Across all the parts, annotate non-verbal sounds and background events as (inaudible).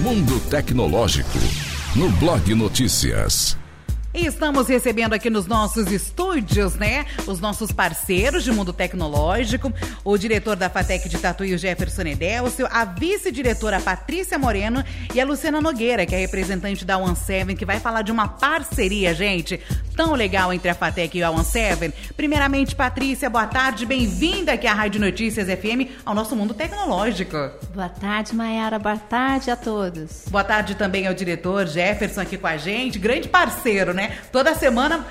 Mundo Tecnológico, no Blog Notícias. E estamos recebendo aqui nos nossos estúdios, né? Os nossos parceiros de mundo tecnológico, o diretor da FATEC de Tatuí, o Jefferson Edelcio, a vice-diretora Patrícia Moreno e a Luciana Nogueira, que é representante da One Seven, que vai falar de uma parceria, gente, tão legal entre a FATEC e a One Seven. Primeiramente, Patrícia, boa tarde, bem-vinda aqui à Rádio Notícias FM, ao nosso mundo tecnológico. Boa tarde, Mayara, boa tarde a todos. Boa tarde também ao diretor Jefferson aqui com a gente, grande parceiro, né? Toda semana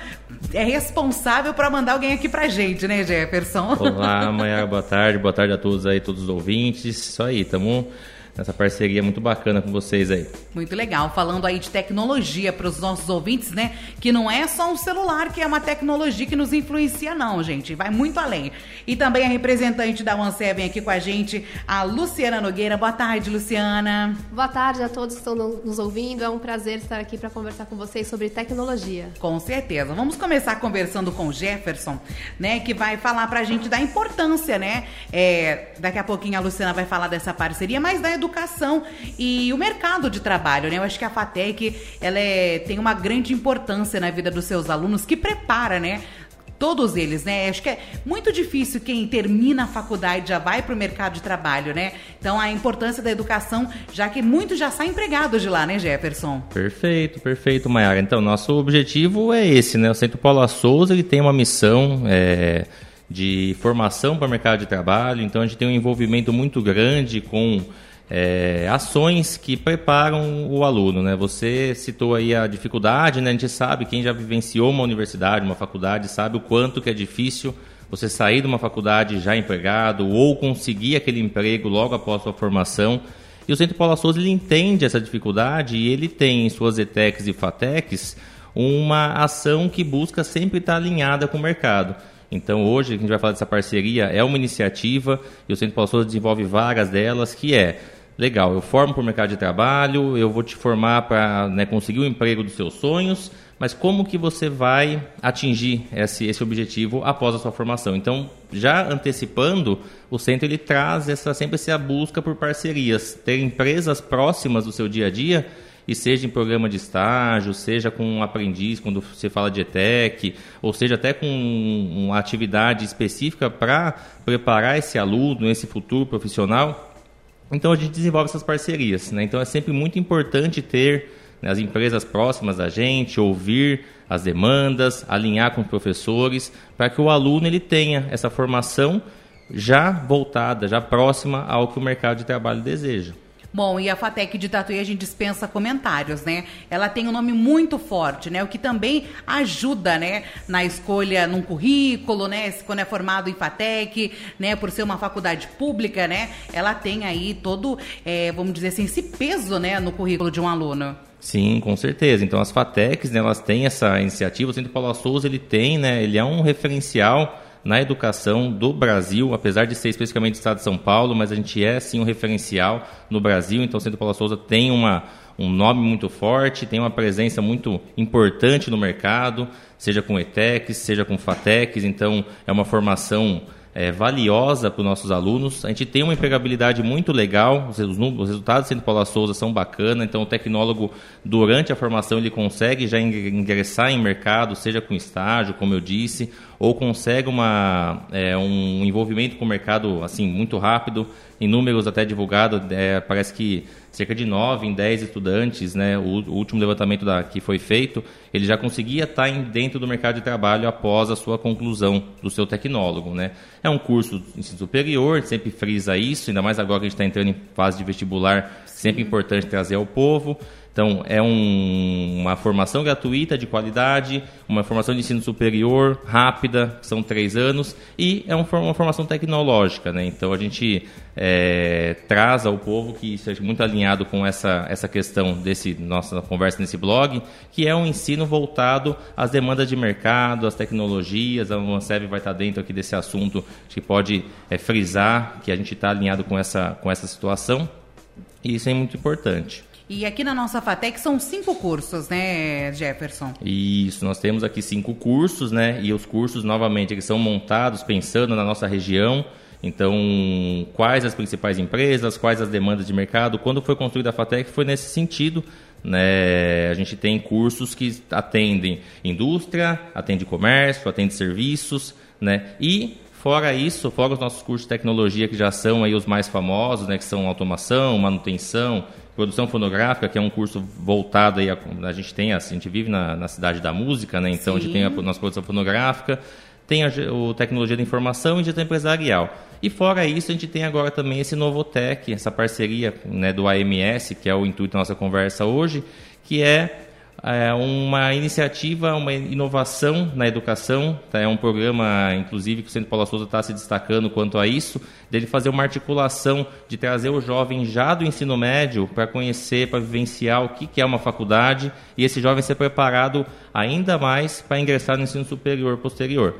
é responsável para mandar alguém aqui pra gente, né, Jefferson? Olá, amanhã, boa tarde, boa tarde a todos aí, todos os ouvintes. Isso aí, tamo nessa parceria muito bacana com vocês aí. Muito legal. Falando aí de tecnologia para os nossos ouvintes, né? Que não é só um celular que é uma tecnologia que nos influencia, não, gente. Vai muito além. E também a representante da OneSeven aqui com a gente, a Luciana Nogueira. Boa tarde, Luciana. Boa tarde a todos que estão nos ouvindo. É um prazer estar aqui para conversar com vocês sobre tecnologia. Com certeza. Vamos começar conversando com o Jefferson, né? Que vai falar para a gente da importância, né? É, daqui a pouquinho a Luciana vai falar dessa parceria, mas da educação educação e o mercado de trabalho, né? Eu acho que a FATEC, ela é, tem uma grande importância na vida dos seus alunos, que prepara, né? Todos eles, né? Acho que é muito difícil quem termina a faculdade já vai para o mercado de trabalho, né? Então a importância da educação, já que muitos já saem empregados de lá, né, Jefferson? Perfeito, perfeito, Mayara. Então, nosso objetivo é esse, né? O Centro Paula Souza ele tem uma missão é, de formação para o mercado de trabalho, então a gente tem um envolvimento muito grande com é, ações que preparam o aluno. Né? Você citou aí a dificuldade, né? a gente sabe, quem já vivenciou uma universidade, uma faculdade, sabe o quanto que é difícil você sair de uma faculdade já empregado ou conseguir aquele emprego logo após sua formação. E o Centro Paula Souza ele entende essa dificuldade e ele tem em suas ETECs e FATECs uma ação que busca sempre estar alinhada com o mercado. Então hoje a gente vai falar dessa parceria, é uma iniciativa e o Centro Paula Souza desenvolve várias delas, que é legal, eu formo para o mercado de trabalho, eu vou te formar para né, conseguir o emprego dos seus sonhos, mas como que você vai atingir esse, esse objetivo após a sua formação? Então, já antecipando, o centro ele traz essa, sempre essa busca por parcerias, ter empresas próximas do seu dia a dia, e seja em programa de estágio, seja com um aprendiz, quando você fala de ETEC, ou seja até com uma atividade específica para preparar esse aluno, esse futuro profissional, então a gente desenvolve essas parcerias. Né? Então é sempre muito importante ter né, as empresas próximas da gente, ouvir as demandas, alinhar com os professores, para que o aluno ele tenha essa formação já voltada, já próxima ao que o mercado de trabalho deseja. Bom, e a FATEC de Tatuí a gente dispensa comentários, né? Ela tem um nome muito forte, né? O que também ajuda, né? Na escolha num currículo, né? Quando é formado em FATEC, né? Por ser uma faculdade pública, né? Ela tem aí todo, é, vamos dizer assim, esse peso, né? No currículo de um aluno. Sim, com certeza. Então as FATECs, né, elas têm essa iniciativa. O Centro Paulo Souza, ele tem, né? Ele é um referencial na educação do Brasil, apesar de ser especificamente do estado de São Paulo, mas a gente é sim um referencial no Brasil, então o Centro Paula Souza tem uma, um nome muito forte, tem uma presença muito importante no mercado, seja com ETECs, seja com FATECs, então é uma formação é, valiosa para os nossos alunos. A gente tem uma empregabilidade muito legal, os, os resultados do Centro Paula Souza são bacanas, então o tecnólogo, durante a formação, ele consegue já ingressar em mercado, seja com estágio, como eu disse, ou consegue uma, é, um envolvimento com o mercado assim muito rápido, em números até divulgados, é, parece que cerca de 9 em 10 estudantes, né, o, o, último levantamento da, que foi feito, ele já conseguia estar em, dentro do mercado de trabalho após a sua conclusão do seu tecnólogo. Né. É um curso de ensino superior, sempre frisa isso, ainda mais agora que a gente está entrando em fase de vestibular, sempre importante trazer ao povo. Então, é um, uma formação gratuita de qualidade, uma formação de ensino superior rápida, são três anos, e é uma formação tecnológica. Né? Então, a gente é, traz ao povo que esteja muito alinhado com essa, essa questão desse nossa conversa nesse blog, que é um ensino voltado às demandas de mercado, às tecnologias. A Manceb vai estar dentro aqui desse assunto que pode é, frisar que a gente está alinhado com essa, com essa situação. E isso é muito importante. E aqui na nossa FATEC são cinco cursos, né, Jefferson? Isso, nós temos aqui cinco cursos, né? E os cursos, novamente, eles são montados pensando na nossa região. Então, quais as principais empresas, quais as demandas de mercado? Quando foi construída a FATEC foi nesse sentido. Né? A gente tem cursos que atendem indústria, atende comércio, atende serviços, né? E fora isso, fora os nossos cursos de tecnologia que já são aí os mais famosos, né? Que são automação, manutenção, produção fonográfica, que é um curso voltado aí a, a gente tem, a, a gente vive na, na, cidade da música, né? Então Sim. a gente tem a nossa produção fonográfica, tem a, o tecnologia da informação e gestão empresarial. E fora isso, a gente tem agora também esse Novotec, essa parceria né, do AMS, que é o intuito da nossa conversa hoje, que é é uma iniciativa, uma inovação na educação. Tá? É um programa, inclusive, que o Centro Paulo Souza está se destacando quanto a isso, dele fazer uma articulação de trazer o jovem já do ensino médio para conhecer, para vivenciar o que, que é uma faculdade e esse jovem ser preparado ainda mais para ingressar no ensino superior posterior.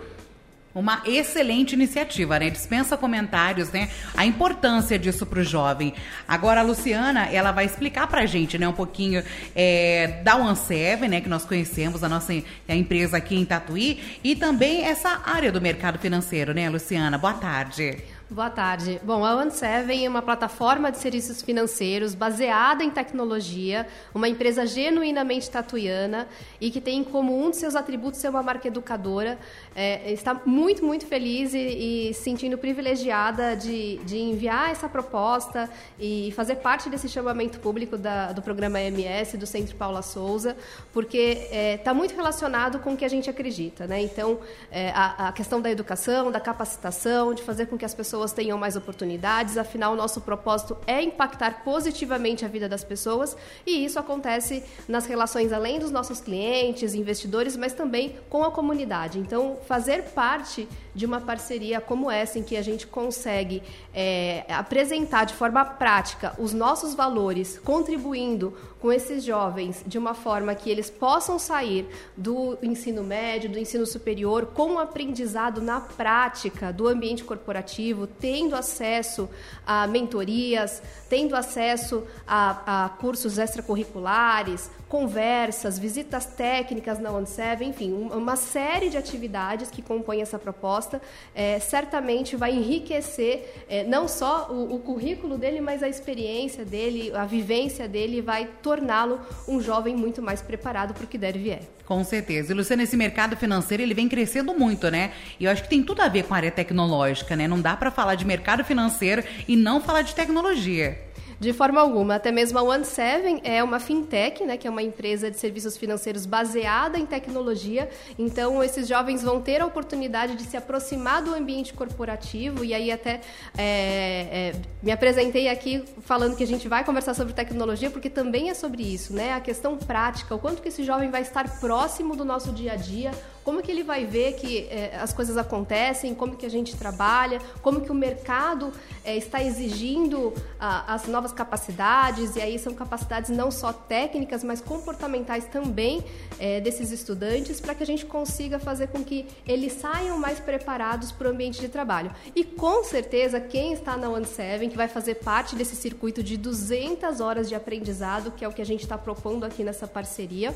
Uma excelente iniciativa, né? Dispensa comentários, né? A importância disso para o jovem. Agora, a Luciana, ela vai explicar para a gente, né? Um pouquinho é, da OneSeven, né? Que nós conhecemos, a nossa a empresa aqui em Tatuí. E também essa área do mercado financeiro, né, Luciana? Boa tarde. Boa tarde. Bom, a OneSeven é uma plataforma de serviços financeiros baseada em tecnologia, uma empresa genuinamente tatuiana e que tem como um de seus atributos ser uma marca educadora. É, está muito, muito feliz e, e sentindo privilegiada de, de, enviar essa proposta e fazer parte desse chamamento público da, do programa MS do Centro Paula Souza, porque está é, tá muito relacionado com o que a gente acredita. Né? Então, é, a, a questão da educação, da capacitação, de fazer com que as pessoas pessoas tenham mais oportunidades, afinal, o nosso propósito é impactar positivamente a vida das pessoas e isso acontece nas relações além dos nossos clientes, investidores, mas também com a comunidade. Então, fazer parte de uma parceria como essa, em que a gente consegue é, apresentar de forma prática os nossos valores, contribuindo com esses jovens de uma forma que eles possam sair do ensino médio, do ensino superior, com um aprendizado na prática do ambiente corporativo, tendo acesso a mentorias, tendo acesso a, a cursos extracurriculares, conversas, visitas técnicas na OneSeven, enfim, uma série de atividades que compõem essa proposta, é, certamente vai enriquecer é, não só o, o, currículo dele, mas a experiência dele, a vivência dele, vai torná-lo um jovem muito mais preparado para o que der vier. Com certeza. E, Luciana, esse mercado financeiro, ele vem crescendo muito, né? E eu acho que tem tudo a ver com a área tecnológica, né? Não dá para falar de mercado financeiro e não falar de tecnologia. De forma alguma. Até mesmo a One7 é uma fintech, né, que é uma empresa de serviços financeiros baseada em tecnologia. Então, esses jovens vão ter a oportunidade de se aproximar do ambiente corporativo. E aí, até é, é, me apresentei aqui falando que a gente vai conversar sobre tecnologia, porque também é sobre isso, né? A questão prática, o quanto que esse jovem vai estar próximo do nosso dia a dia, como que ele vai ver que é, as coisas acontecem, como que a gente trabalha, como que o mercado é, está exigindo ah, as novas capacidades, e aí são capacidades não só técnicas, mas comportamentais também é, desses estudantes, para que a gente consiga fazer com que eles saiam mais preparados para o ambiente de trabalho. E com certeza, quem está na One Seven, que vai fazer parte desse circuito de 200 horas de aprendizado, que é o que a gente está propondo aqui nessa parceria,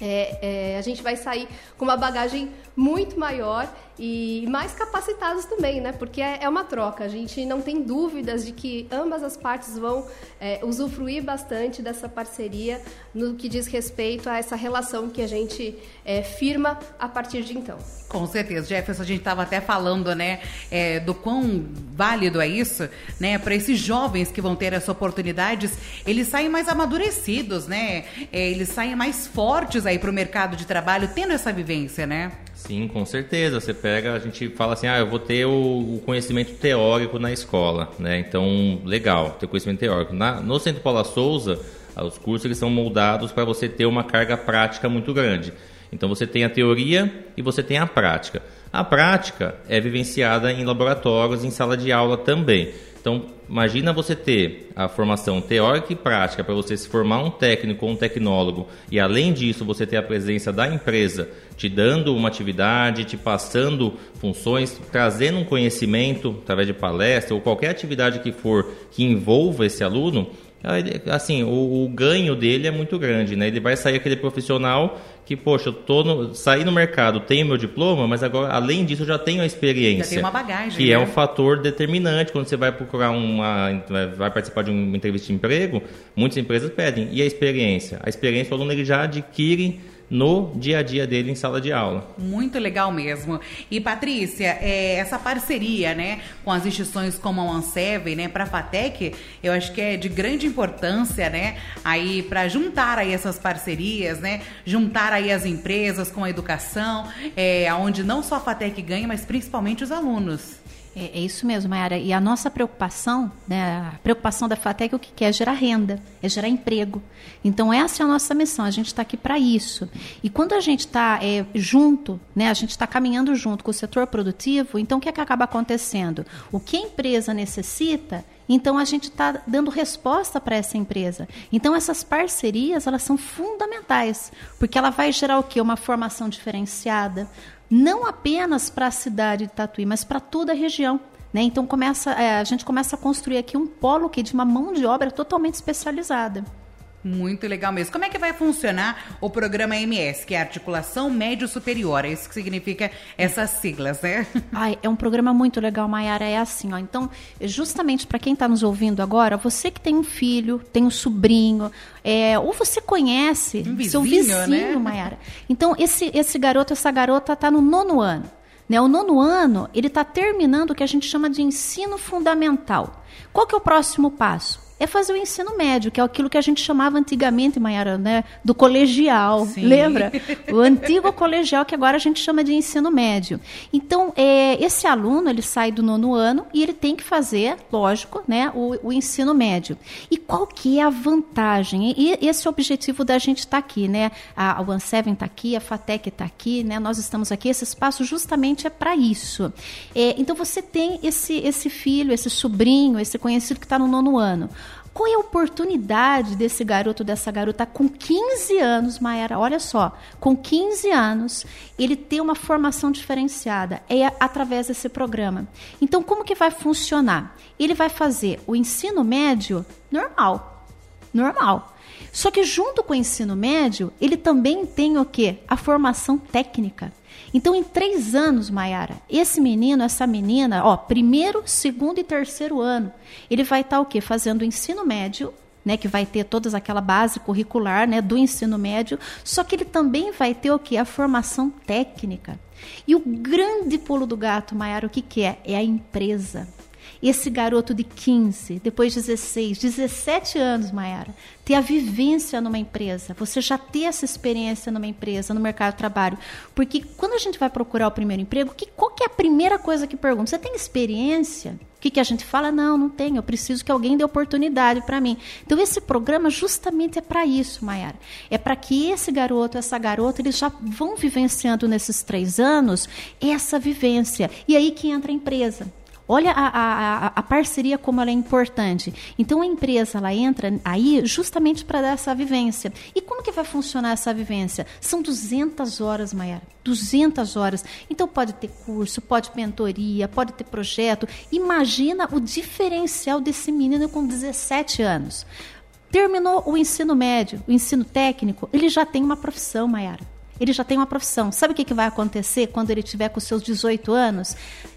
é, é, a gente vai sair com uma bagagem muito maior e mais capacitados também, né? Porque é, é uma troca. A gente não tem dúvidas de que ambas as partes vão é, usufruir bastante dessa parceria no que diz respeito a essa relação que a gente é, firma a partir de então. Com certeza, Jefferson, a gente estava até falando, né, é, do quão válido é isso, né, para esses jovens que vão ter essas oportunidades, eles saem mais amadurecidos, né, eles saem mais fortes aí para o mercado de trabalho, tendo essa vivência, né? Sim, com certeza. Você pega, a gente fala assim, ah, eu vou ter o, conhecimento teórico na escola, né? Então, legal, ter conhecimento teórico. Na, no Centro Paula Souza, ah, os cursos eles são moldados para você ter uma carga prática muito grande. Então, você tem a teoria e você tem a prática. A prática é vivenciada em laboratórios, em sala de aula também. Então, imagina você ter a formação teórica e prática para você se formar um técnico ou um tecnólogo e, além disso, você ter a presença da empresa te dando uma atividade, te passando funções, trazendo um conhecimento através de palestra ou qualquer atividade que for que envolva esse aluno. Assim, o, o, ganho dele é muito grande, né? Ele vai sair aquele profissional que, poxa, eu tô no, saí no mercado, tenho meu diploma, mas agora, além disso, eu já tenho a experiência. Já tem uma bagagem. Que é né? é um fator determinante quando você vai procurar uma. vai participar de uma entrevista de emprego, muitas empresas pedem. E a experiência? A experiência o aluno ele já adquire no dia a dia dele em sala de aula. Muito legal mesmo. E Patrícia, é, essa parceria, né, com as instituições como a Ansev, né, para a Fatec, eu acho que é de grande importância, né, aí para juntar aí essas parcerias, né, juntar aí as empresas com a educação, é, onde não só a Fatec ganha, mas principalmente os alunos. É, é, isso mesmo, Mayara. E a nossa preocupação, né, a preocupação da FATEC, o que quer é gerar renda, é gerar emprego. Então, essa é a nossa missão, a gente está aqui para isso. E quando a gente está é, junto, né, a gente está caminhando junto com o setor produtivo, então o que, é que acaba acontecendo? O que a empresa necessita, então a gente está dando resposta para essa empresa. Então essas parcerias elas são fundamentais, porque ela vai gerar o quê? Uma formação diferenciada, não apenas para a cidade de Tatuí, mas para toda a região. Né? Então começa, é, a gente começa a construir aqui um polo que de uma mão de obra totalmente especializada. Muito legal mesmo. Como é que vai funcionar o programa MS, que é Articulação Médio Superior? É isso que significa essas siglas, né? (laughs) Ai, é um programa muito legal, Mayara. É assim, ó. Então, justamente para quem está nos ouvindo agora, você que tem um filho, tem um sobrinho, é, ou você conhece um vizinho, seu vizinho, né? Mayara. Então, esse, esse garoto, essa garota está no nono ano. Né? O nono ano, ele está terminando o que a gente chama de ensino fundamental. Qual que é o próximo passo? É fazer o ensino médio, que é aquilo que a gente chamava antigamente, Mayara, né, do colegial. Sim. Lembra? (laughs) O antigo colegial que agora a gente chama de ensino médio. Então, é, esse aluno, ele sai do nono ano e ele tem que fazer, lógico, né, o, o ensino médio. E qual que é a vantagem? E esse é o objetivo da gente estar tá aqui, né? A, a OneSeven está aqui, a FATEC está aqui, né? Nós estamos aqui, esse espaço justamente é para isso. É, então, você tem esse, esse filho, esse sobrinho, esse conhecido que está no nono ano. Qual é a oportunidade desse garoto, dessa garota, com 15 anos, Maera? Olha só, com 15 anos, ele ter uma formação diferenciada. É através desse programa. Então, como que vai funcionar? Ele vai fazer o ensino médio normal. Normal. Só que junto com o ensino médio, ele também tem o quê? A formação técnica. Então, em três anos, Mayara, esse menino, essa menina, ó, primeiro, segundo e terceiro ano, ele vai estar tá, o quê? Fazendo o ensino médio, né, que vai ter toda aquela base curricular né, do ensino médio, só que ele também vai ter o quê? A formação técnica. E o grande pulo do gato, Mayara, o que, que é? É a empresa esse garoto de 15, depois 16, 17 anos, Mayara, ter a vivência numa empresa, você já ter essa experiência numa empresa, no mercado de trabalho. Porque quando a gente vai procurar o primeiro emprego, que, qual que é a primeira coisa que pergunta? Você tem experiência? O que, que a gente fala? Não, não tenho. Eu preciso que alguém dê oportunidade para mim. Então, esse programa justamente é para isso, Mayara. É para que esse garoto, essa garota, eles já vão vivenciando nesses três anos essa vivência. E aí que entra a empresa. Olha a, a, a, parceria como ela é importante. Então a empresa ela entra aí justamente para dar essa vivência. E como que vai funcionar essa vivência? São 200 horas, Maiara. 200 horas. Então pode ter curso, pode mentoria, pode ter projeto. Imagina o diferencial desse menino com 17 anos. Terminou o ensino médio, o ensino técnico, ele já tem uma profissão, Maiara ele já tem uma profissão. Sabe o que, que vai acontecer quando ele tiver com seus 18 anos?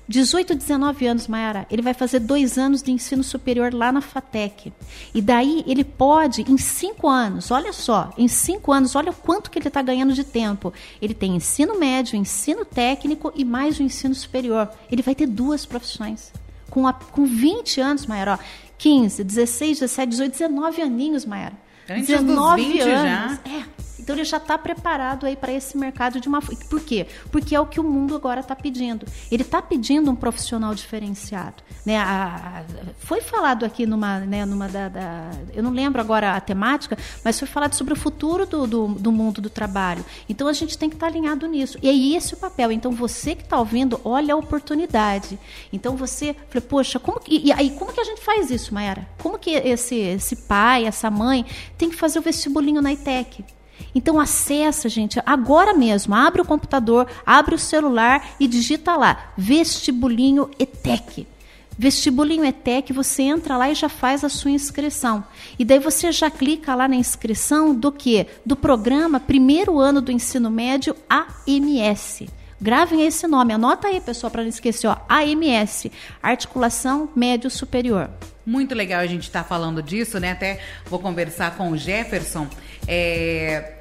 18, 19 anos, Mayara, ele vai fazer dois anos de ensino superior lá na FATEC. E daí ele pode, em cinco anos, olha só, em cinco anos, olha o quanto que ele está ganhando de tempo. Ele tem ensino médio, ensino técnico e mais o ensino superior. Ele vai ter duas profissões. Com, a, com 20 anos, Mayara, ó, 15, 16, 17, 18, 19 aninhos, Mayara. Antes 19 dos 20 anos. já. É. Então ele já está preparado aí para esse mercado de uma. Por quê? Porque é o que o mundo agora está pedindo. Ele está pedindo um profissional diferenciado. Né? A, a, foi falado aqui numa, né, numa da, da, Eu não lembro agora a temática, mas foi falado sobre o futuro do, do, do mundo do trabalho. Então a gente tem que estar tá alinhado nisso. E é esse o papel. Então você que está ouvindo, olha a oportunidade. Então você. Poxa, como que, e aí como que a gente faz isso, Mayara? Como que esse, esse pai, essa mãe, tem que fazer o vestibulinho na ITEC? Então acessa, gente, agora mesmo, abre o computador, abre o celular e digita lá, vestibulinho ETEC. Vestibulinho ETEC, você entra lá e já faz a sua inscrição. E daí você já clica lá na inscrição do que? Do programa Primeiro Ano do Ensino Médio AMS. Gravem esse nome, anota aí, pessoal, para não esquecer, ó, AMS, Articulação Médio Superior. Muito legal a gente estar tá falando disso, né? Até vou conversar com o Jefferson. É,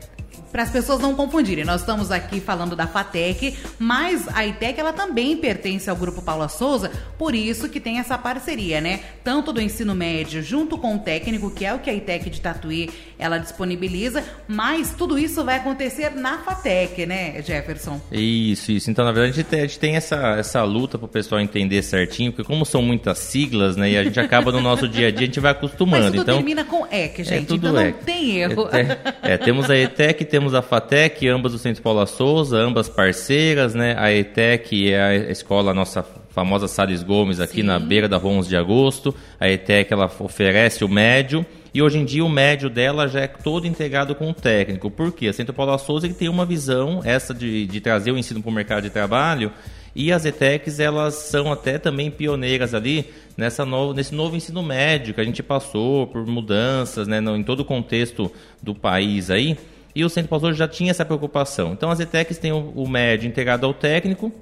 para as pessoas não confundirem, nós estamos aqui falando da FATEC, mas a ITEC ela também pertence ao grupo Paula Souza, por isso que tem essa parceria, né? Tanto do ensino médio junto com o técnico, que é o que a ITEC de Tatuí ela disponibiliza, mas tudo isso vai acontecer na FATEC, né, Jefferson? Isso, isso. Então, na verdade, a gente tem, a gente tem essa, essa luta para o pessoal entender certinho, porque como são muitas siglas, né, e a gente acaba no nosso dia a dia, a gente vai acostumando. Mas tudo então, termina com EC, gente, é então não tem erro. É, é, temos a ETEC, temos temos a FATEC, ambas do Centro Paula Souza, ambas parceiras, né? A ETEC é a escola, a nossa famosa Salles Gomes, aqui Sim. na beira da 11 de agosto. A ETEC, ela oferece o médio. E hoje em dia o médio dela já é todo integrado com o técnico. Por quê? A Centro Paula Souza ele tem uma visão, essa de, de trazer o ensino para o mercado de trabalho, e as ETECs, elas são até também pioneiras ali nessa novo, nesse novo ensino médio que a gente passou por mudanças né, no, em todo o contexto do país aí. E o Centro Pastor já tinha essa preocupação. Então as ETECs têm o, o médio integrado ao técnico,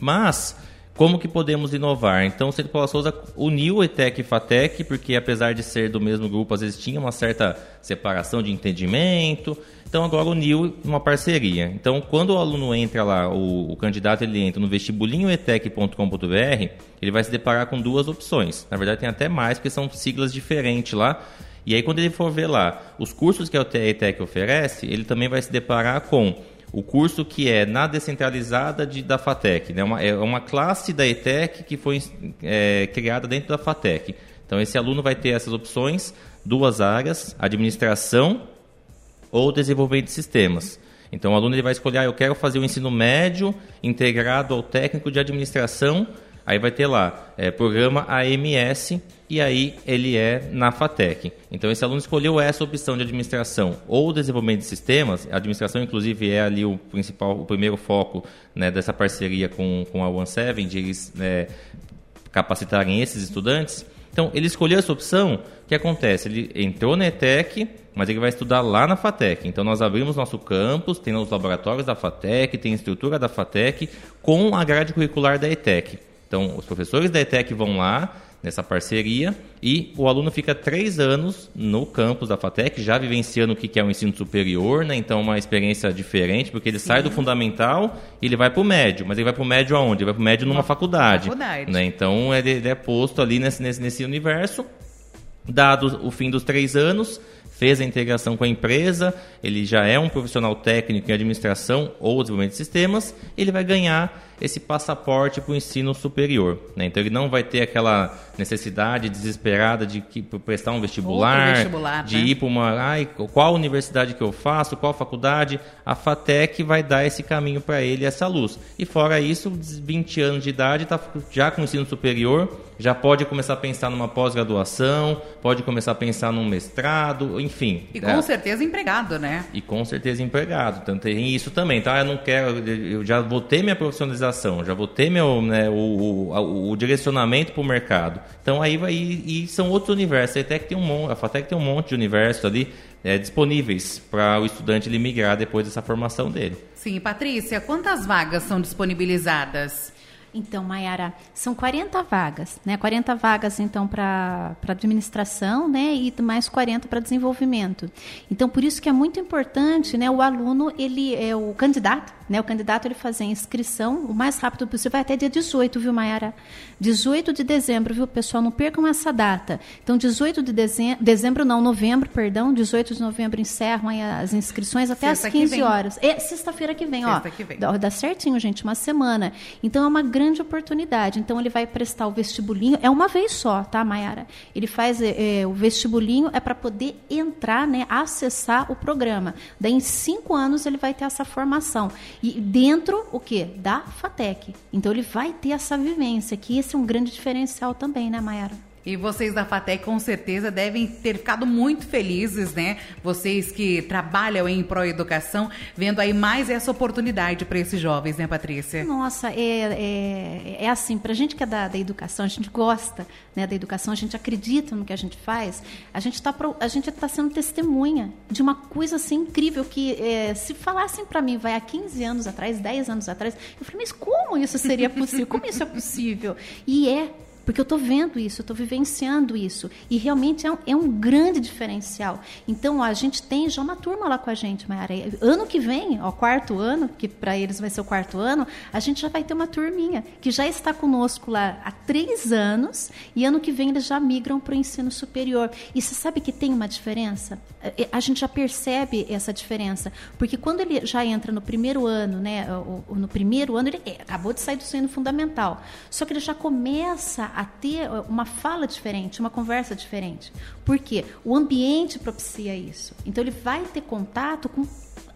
mas como que podemos inovar? Então o Centro Paula Souza uniu ETEC e FATEC, porque apesar de ser do mesmo grupo, às vezes tinha uma certa separação de entendimento. Então agora uniu uma parceria. Então quando o aluno entra lá, o, o candidato ele entra no vestibulinhoetec.com.br, ele vai se deparar com duas opções. Na verdade tem até mais, porque são siglas diferentes lá e aí, quando ele for ver lá os cursos que a ETEC oferece, ele também vai se deparar com o curso que é na descentralizada de, da FATEC. Né? Uma, é uma classe da ETEC que foi é, criada dentro da FATEC. Então, esse aluno vai ter essas opções, duas áreas, administração ou desenvolvimento de sistemas. Então, o aluno ele vai escolher, ah, eu quero fazer o ensino médio integrado ao técnico de administração Aí vai ter lá, é, programa AMS, e aí ele é na FATEC. Então esse aluno escolheu essa opção de administração ou desenvolvimento de sistemas, a administração inclusive é ali o principal, o primeiro foco né, dessa parceria com, com a OneSeven, de eles né, capacitarem esses estudantes. Então ele escolheu essa opção, o que acontece? Ele entrou na ETEC, mas ele vai estudar lá na FATEC. Então nós abrimos nosso campus, tem os laboratórios da FATEC, tem a estrutura da FATEC, com a grade curricular da ETEC. Então, os professores da ETEC vão lá nessa parceria e o aluno fica três anos no campus da FATEC, já vivenciando o que é o ensino superior, né? então uma experiência diferente, porque ele Sim. sai do fundamental e ele vai para o médio, mas ele vai para o médio aonde? Ele vai para o médio numa uma faculdade. faculdade. Né? Então ele, ele é posto ali nesse, nesse, nesse universo, dado o fim dos três anos, fez a integração com a empresa, ele já é um profissional técnico em administração ou desenvolvimento de sistemas, ele vai ganhar esse passaporte para o ensino superior. Né? Então ele não vai ter aquela necessidade desesperada de que, prestar um vestibular, vestibular de né? ir para uma. Ai, qual universidade que eu faço, qual faculdade? A FATEC vai dar esse caminho para ele, essa luz. E fora isso, 20 anos de idade, está já com o ensino superior, já pode começar a pensar numa pós-graduação, pode começar a pensar num mestrado, enfim. E com é. certeza empregado, né? E com certeza empregado. Então tem isso também, tá? Eu não quero, eu já vou ter minha profissionalização já vou ter meu, né, o, o, o direcionamento para o mercado. Então aí vai e são outros universos. A FATEC tem um monte, a FATEC tem um monte de universos ali é, disponíveis para o estudante ele migrar depois dessa formação dele. Sim, Patrícia, quantas vagas são disponibilizadas? Então, Mayara, são 40 vagas, né? 40 vagas, então, para administração, né? E mais 40 para desenvolvimento. Então, por isso que é muito importante, né? O aluno, ele é o candidato, né? O candidato, ele fazer a inscrição o mais rápido possível, vai até dia 18, viu, Mayara? 18 de dezembro, viu, pessoal? Não percam essa data. Então, 18 de dezembro, dezembro não, novembro, perdão, 18 de novembro encerram as inscrições até às 15 horas. É sexta-feira que vem, Sexta ó. Que vem. Dá, dá certinho, gente, uma semana. Então, é uma grande grande oportunidade. Então, ele vai prestar o vestibulinho, é uma vez só, tá, Mayara? Ele faz é, é o vestibulinho, é para poder entrar, né, acessar o programa. Daí, em cinco anos, ele vai ter essa formação. E dentro, o quê? Da FATEC. Então, ele vai ter essa vivência, que esse é um grande diferencial também, né, Mayara? E vocês da FATEC com certeza devem ter ficado muito felizes, né? Vocês que trabalham em pró-educação, vendo aí mais essa oportunidade para esses jovens, né, Patrícia? Nossa, é, é, é assim, para a gente que é da, da, educação, a gente gosta né, da educação, a gente acredita no que a gente faz, a gente está tá sendo testemunha de uma coisa assim incrível que é, se falassem para mim, vai há 15 anos atrás, 10 anos atrás, eu falei, mas como isso seria possível? Como isso é possível? E é porque eu estou vendo isso, eu estou vivenciando isso. E realmente é um, é um, grande diferencial. Então, a gente tem já uma turma lá com a gente, Mayara. Ano que vem, ó, quarto ano, que para eles vai ser o quarto ano, a gente já vai ter uma turminha que já está conosco lá há três anos e ano que vem eles já migram para o ensino superior. E você sabe que tem uma diferença? É, é, a gente já percebe essa diferença. Porque quando ele já entra no primeiro ano, né, no primeiro ano, ele acabou de sair do ensino fundamental. Só que ele já começa a ter uma fala diferente, uma conversa diferente. Por quê? O ambiente propicia isso. Então ele vai ter contato com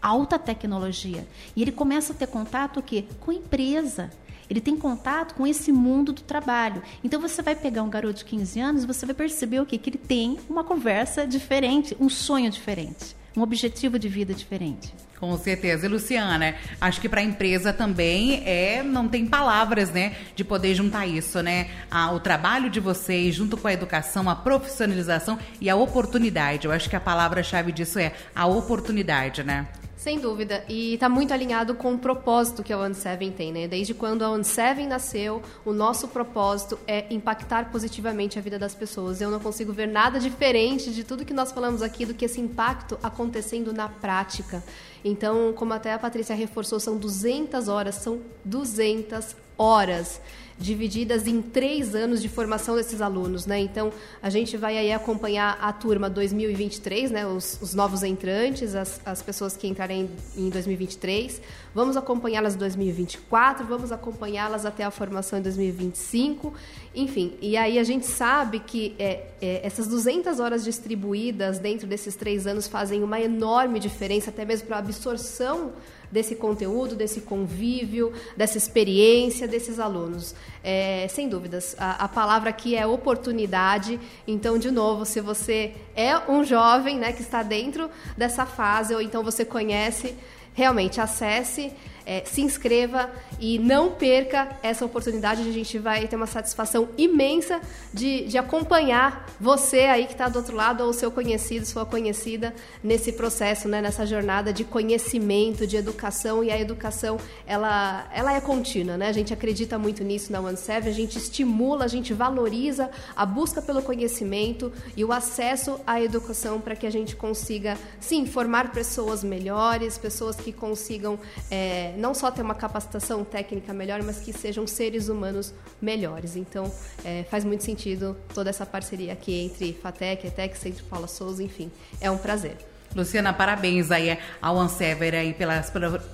alta tecnologia. E ele começa a ter contato o quê? Com empresa. Ele tem contato com esse mundo do trabalho. Então você vai pegar um garoto de 15 anos e você vai perceber o quê? Que ele tem uma conversa diferente, um sonho diferente, um objetivo de vida diferente. Com certeza. E Luciana, acho que para a empresa também é não tem palavras, né, de poder juntar isso, né? Ah, o trabalho de vocês junto com a educação, a profissionalização e a oportunidade. Eu acho que a palavra-chave disso é a oportunidade, né? Sem dúvida. E está muito alinhado com o propósito que a One Seven tem, né? Desde quando a One Seven nasceu, o nosso propósito é impactar positivamente a vida das pessoas. Eu não consigo ver nada diferente de tudo que nós falamos aqui do que esse impacto acontecendo na prática. Então, como até a Patrícia reforçou, são 200 horas, são 200 horas divididas em três anos de formação desses alunos, né? Então, a gente vai aí acompanhar a turma 2023, né? Os, os novos entrantes, as, as pessoas que entrarem em 2023. Vamos acompanhá-las em 2024, vamos acompanhá-las até a formação em 2025. Enfim, e aí a gente sabe que é, é, essas 200 horas distribuídas dentro desses três anos fazem uma enorme diferença, até mesmo para a absorção desse conteúdo, desse convívio, dessa experiência desses alunos. É, sem dúvidas, a, a, palavra aqui é oportunidade. Então, de novo, se você é um jovem né, que está dentro dessa fase, ou então você conhece, realmente acesse é, se inscreva e não perca essa oportunidade. A gente vai ter uma satisfação imensa de, de acompanhar você aí que está do outro lado, ou seu conhecido, sua conhecida, nesse processo, né, nessa jornada de conhecimento, de educação. E a educação, ela, ela é contínua. Né? A gente acredita muito nisso na OneSeven, a gente estimula, a gente valoriza a busca pelo conhecimento e o acesso à educação para que a gente consiga, sim, formar pessoas melhores, pessoas que consigam é, não só ter uma capacitação técnica melhor, mas que sejam seres humanos melhores. Então, é, faz muito sentido toda essa parceria aqui entre FATEC, ETEC, Centro Paula Souza, enfim, é um prazer. Luciana, parabéns aí ao Ansever aí pela,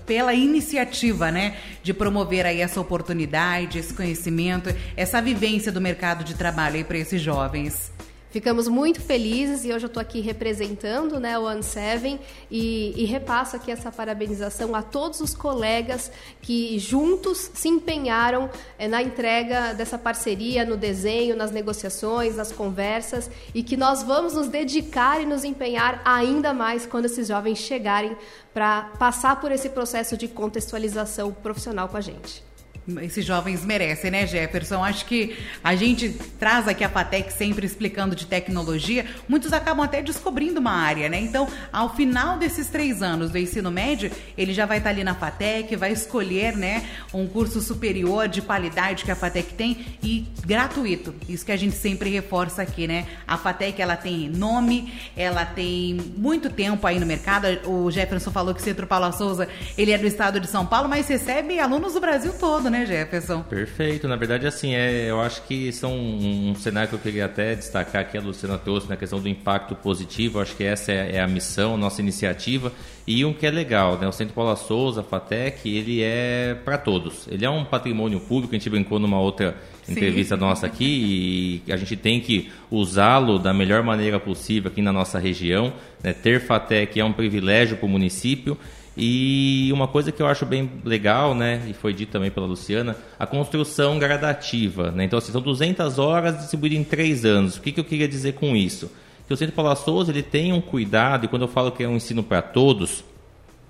pela, iniciativa, né, de promover aí essa oportunidade, esse conhecimento, essa vivência do mercado de trabalho aí para esses jovens. Ficamos muito felizes e hoje eu estou aqui representando né, o One Seven e, e, repasso aqui essa parabenização a todos os colegas que juntos se empenharam é, na entrega dessa parceria, no desenho, nas negociações, nas conversas e que nós vamos nos dedicar e nos empenhar ainda mais quando esses jovens chegarem para passar por esse processo de contextualização profissional com a gente esses jovens merecem, né, Jefferson? Acho que a gente traz aqui a FATEC sempre explicando de tecnologia, muitos acabam até descobrindo uma área, né? Então, ao final desses três anos do ensino médio, ele já vai estar ali na FATEC, vai escolher, né, um curso superior de qualidade que a FATEC tem e gratuito. Isso que a gente sempre reforça aqui, né? A FATEC, ela tem nome, ela tem muito tempo aí no mercado. O Jefferson falou que o Centro Paula Souza, ele é do estado de São Paulo, mas recebe alunos do Brasil todo, né, Jefferson? Perfeito. Na verdade, assim, é, eu acho que são um, cenário que eu queria até destacar que a Luciana trouxe na questão do impacto positivo. Eu acho que essa é, é a missão, nossa iniciativa. E um que é legal, né? O Centro Paula Souza, a FATEC, ele é para todos. Ele é um patrimônio público, a gente brincou numa outra entrevista Sim. nossa aqui e a gente tem que usá-lo da melhor maneira possível aqui na nossa região. Né? Ter FATEC é um privilégio para o município E uma coisa que eu acho bem legal, né, e foi dito também pela Luciana, a construção gradativa. Né? Então, assim, são 200 horas distribuídas em três anos. O que, que eu queria dizer com isso? Que o Centro Paula Souza ele tem um cuidado, e quando eu falo que é um ensino para todos,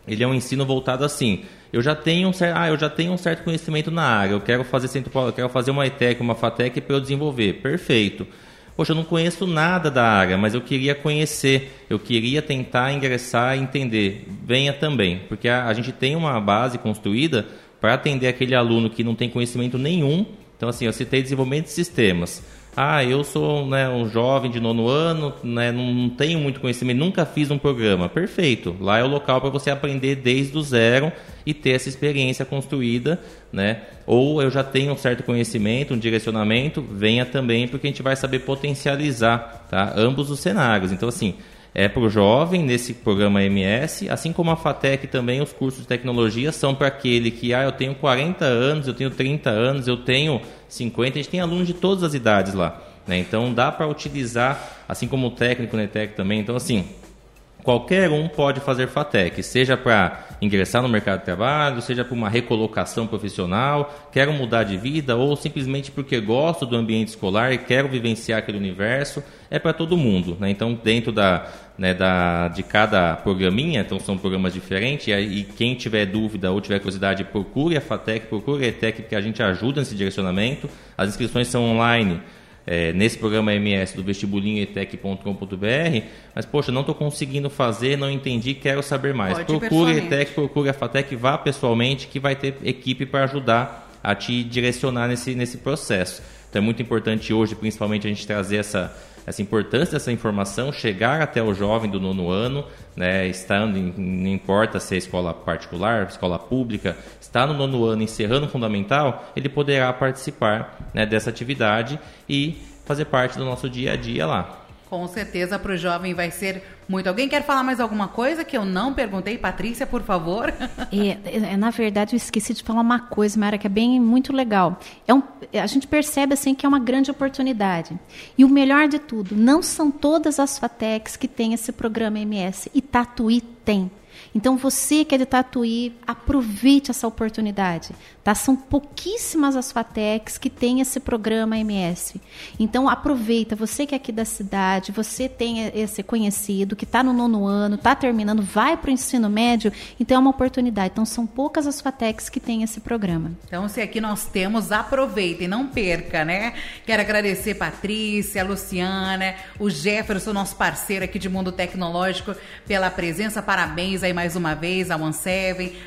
ele é um ensino voltado assim. Eu já tenho um certo, ah, eu já tenho um certo conhecimento na área. Eu quero fazer centro, eu quero fazer uma ETEC, uma FATEC para eu desenvolver. Perfeito. Poxa, eu não conheço nada da área, mas eu queria conhecer, eu queria tentar ingressar e entender. Venha também, porque a, a gente tem uma base construída para atender aquele aluno que não tem conhecimento nenhum. Então, assim, eu citei desenvolvimento de sistemas. Ah, eu sou né, um jovem de nono ano, né, não tenho muito conhecimento, nunca fiz um programa. Perfeito. Lá é o local para você aprender desde o zero e ter essa experiência construída, né? Ou eu já tenho um certo conhecimento, um direcionamento, venha também, porque a gente vai saber potencializar tá? ambos os cenários. Então, assim, é para o jovem nesse programa MS, assim como a FATEC também, os cursos de tecnologia são para aquele que, ah, eu tenho 40 anos, eu tenho 30 anos, eu tenho 50, a gente tem alunos de todas as idades lá. Né? Então dá para utilizar, assim como o técnico NETEC também. Então, assim, qualquer um pode fazer FATEC, seja para ingressar no mercado de trabalho, seja para uma recolocação profissional, quero mudar de vida ou simplesmente porque gosto do ambiente escolar e quero vivenciar aquele universo, é para todo mundo. Né? Então, dentro da, né, da, de cada programinha, então são programas diferentes, e, quem tiver dúvida ou tiver curiosidade, procure a FATEC, procure a ETEC, porque a gente ajuda nesse direcionamento. As inscrições são online é, nesse programa MS do vestibulinhoetec.com.br, mas poxa, não estou conseguindo fazer, não entendi, quero saber mais. Pode procure a ETEC, procure a FATEC, vá pessoalmente que vai ter equipe para ajudar a te direcionar nesse, nesse processo. Então é muito importante hoje, principalmente, a gente trazer essa, essa importância dessa informação, chegar até o jovem do nono ano, né, estando, em, não importa se é escola particular, escola pública, está no nono ano encerrando o fundamental, ele poderá participar né, dessa atividade e fazer parte do nosso dia a dia lá. Com certeza para o jovem vai ser muito. Alguém quer falar mais alguma coisa que eu não perguntei? Patrícia, por favor. É, é, na verdade, eu esqueci de falar uma coisa, Mara, que é bem muito legal. É um, a gente percebe assim que é uma grande oportunidade. E o melhor de tudo, não são todas as FATECs que têm esse programa MS. E Tatuí tem. Então, você que é de Tatuí, aproveite essa oportunidade. Tá? São pouquíssimas as FATECs que têm esse programa MS. Então, aproveita. Você que é aqui da cidade, você tem esse conhecido, que está no nono ano, está terminando, vai para o ensino médio, então é uma oportunidade. Então, são poucas as FATECs que têm esse programa. Então, se aqui nós temos, aproveita e não perca, né? Quero agradecer Patrícia, Luciana, o Jefferson, nosso parceiro aqui de Mundo Tecnológico, pela presença. Parabéns aí mais uma vez ao One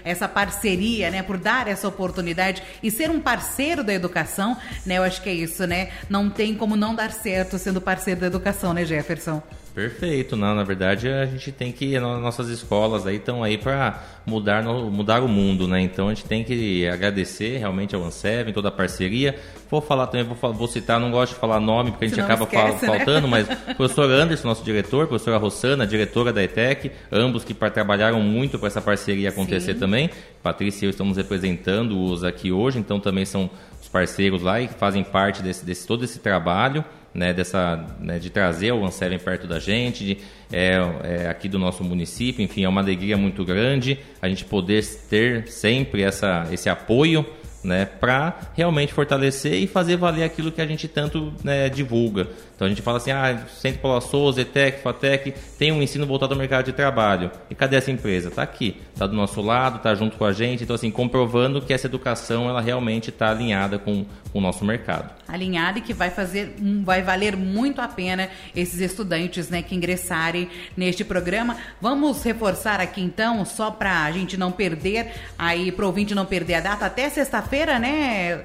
essa parceria, né, por dar essa oportunidade e ser um parceiro da educação, né? Eu acho que é isso, né? Não tem como não dar certo sendo parceiro da educação, né, Jefferson? Perfeito, não, na verdade a gente tem que nossas escolas aí estão aí para mudar mudar o mundo, né? Então a gente tem que agradecer realmente ao Ansev, toda a parceria. Vou falar também, vou, vou citar, não gosto de falar nome porque a gente acaba esquece, né? faltando, mas (laughs) o professor Anderson, nosso diretor, professora Rossana, diretora da ETEC, ambos que trabalharam muito para essa parceria acontecer Sim. também. Patrícia e eu estamos representando-os aqui hoje, então também são os parceiros lá e fazem parte desse, desse todo esse trabalho né, dessa, né, de trazer o Anselm perto da gente, de, é, é, aqui do nosso município, enfim, é uma alegria muito grande a gente poder ter sempre essa, esse apoio né, para realmente fortalecer e fazer valer aquilo que a gente tanto né, divulga. Então a gente fala assim, ah, Centro Paula Souza, ETEC, FATEC, tem um ensino voltado ao mercado de trabalho. E cadê essa empresa? Está aqui, está do nosso lado, está junto com a gente. Então assim, comprovando que essa educação ela realmente está alinhada com, com, o nosso mercado. Alinhada e que vai fazer, vai valer muito a pena esses estudantes né, que ingressarem neste programa. Vamos reforçar aqui então, só para a gente não perder, aí para o ouvinte não perder a data, até sexta-feira, né?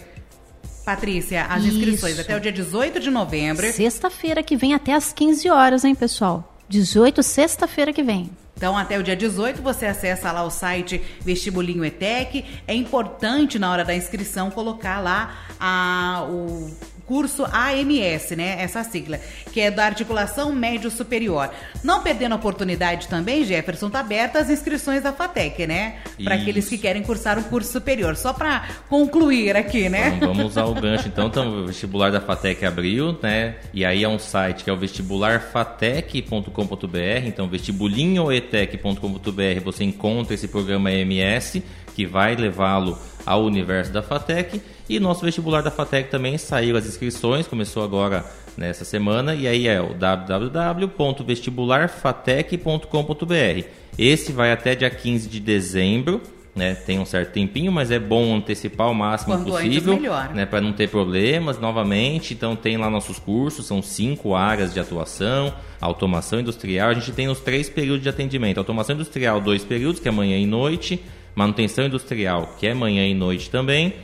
Patrícia, as Isso. inscrições até o dia 18 de novembro. Sexta-feira que vem até às 15 horas, hein, pessoal? 18, sexta-feira que vem. Então, até o dia 18, você acessa lá o site Vestibulinho ETEC. É importante, na hora da inscrição, colocar lá a, o curso AMS, né? Essa sigla, que é da articulação médio superior. Não perdendo a oportunidade também, Jefferson, tá aberta as inscrições da FATEC, né? Para aqueles que querem cursar um curso superior. Só para concluir aqui, né? Então, vamos usar o gancho. Então, então, o vestibular da FATEC abriu, né? E aí é um site que é o vestibularfatec.com.br. Então, vestibulinhoetec.com.br você encontra esse programa AMS que vai levá-lo ao universo da FATEC. E nosso vestibular da FATEC também saiu as inscrições, começou agora nessa semana, e aí é o www.vestibularfatec.com.br. Esse vai até dia 15 de dezembro. Né, tem um certo tempinho, mas é bom antecipar o máximo Quanto possível, né, para não ter problemas. Novamente, então tem lá nossos cursos, são cinco áreas de atuação, automação industrial. A gente tem os três períodos de atendimento: automação industrial, dois períodos, que é manhã e noite, manutenção industrial, que é manhã e noite também,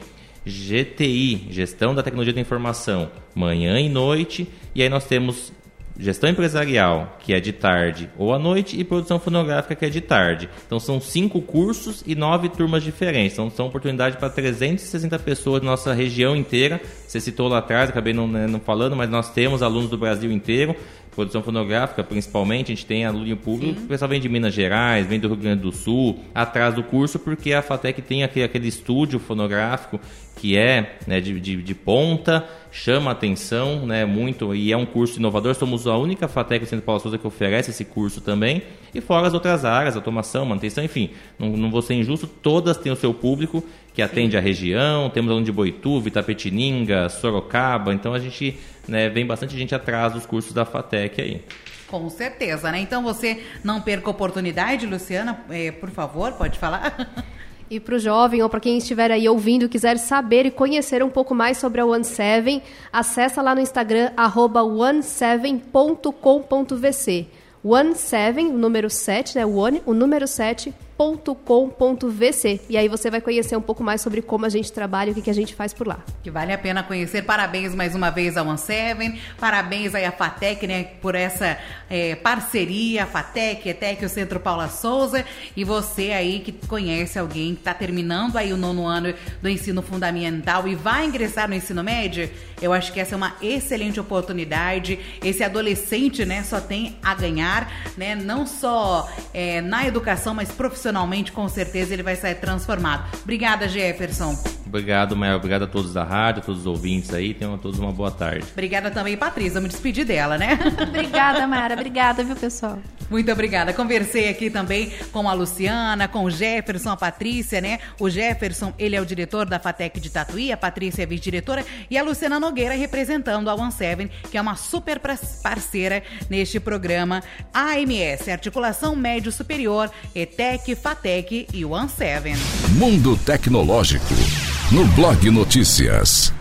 GTI, gestão da tecnologia da informação, manhã e noite, e aí nós temos gestão empresarial, que é de tarde ou à noite, e produção fonográfica, que é de tarde. Então são cinco cursos e nove turmas diferentes. Então são oportunidades para 360 pessoas da nossa região inteira. Você citou lá atrás, acabei não, né, não falando, mas nós temos alunos do Brasil inteiro produção fonográfica, principalmente, a gente tem aluno público, Sim. o pessoal vem de Minas Gerais, vem do Rio Grande do Sul, atrás do curso, porque a FATEC tem aquele, aquele estúdio fonográfico que é né, de, de, de, ponta, chama atenção né, muito e é um curso inovador. Somos a única FATEC do Centro Paulo Souza que oferece esse curso também. E fora as outras áreas, automação, manutenção, enfim, não, não vou ser injusto, todas têm o seu público que atende Sim. a região. Temos aluno de Boituva, Itapetininga, Sorocaba, então a gente né, vem bastante gente atrás dos cursos da FATEC aí. Com certeza, né? Então você não perca a oportunidade, Luciana, é, por favor, pode falar. (laughs) E para o jovem ou para quem estiver aí ouvindo quiser saber e conhecer um pouco mais sobre a One7, acessa lá no Instagram one7.com.vc. One7, o número 7, né? One, o número 7 com.vc e aí você vai conhecer um pouco mais sobre como a gente trabalha e o que, que a gente faz por lá. Que vale a pena conhecer. Parabéns mais uma vez ao One parabéns aí à FATEC, né, por essa é, parceria, a FATEC, ETEC, o Centro Paula Souza e você aí que conhece alguém que está terminando aí o nono ano do ensino fundamental e vai ingressar no ensino médio, eu acho que essa é uma excelente oportunidade. Esse adolescente, né, só tem a ganhar, né, não só é, na educação, mas profissionalmente profissionalmente, com certeza ele vai sair transformado. Obrigada, Jefferson. Obrigado, Mael. Obrigado a todos da rádio, a todos os ouvintes aí. Tenham a todos uma boa tarde. Obrigada também, Patrícia. Me despedir dela, né? (laughs) obrigada, Mara. Obrigada, viu, pessoal? Muito obrigada. Conversei aqui também com a Luciana, com o Jefferson, a Patrícia, né? O Jefferson, ele é o diretor da FATEC de Tatuí, a Patrícia é vice-diretora e a Luciana Nogueira representando a One Seven, que é uma super parceira neste programa AMS, Articulação Médio Superior, ETEC, FATEC e One Seven. Mundo Tecnológico no Blog Notícias.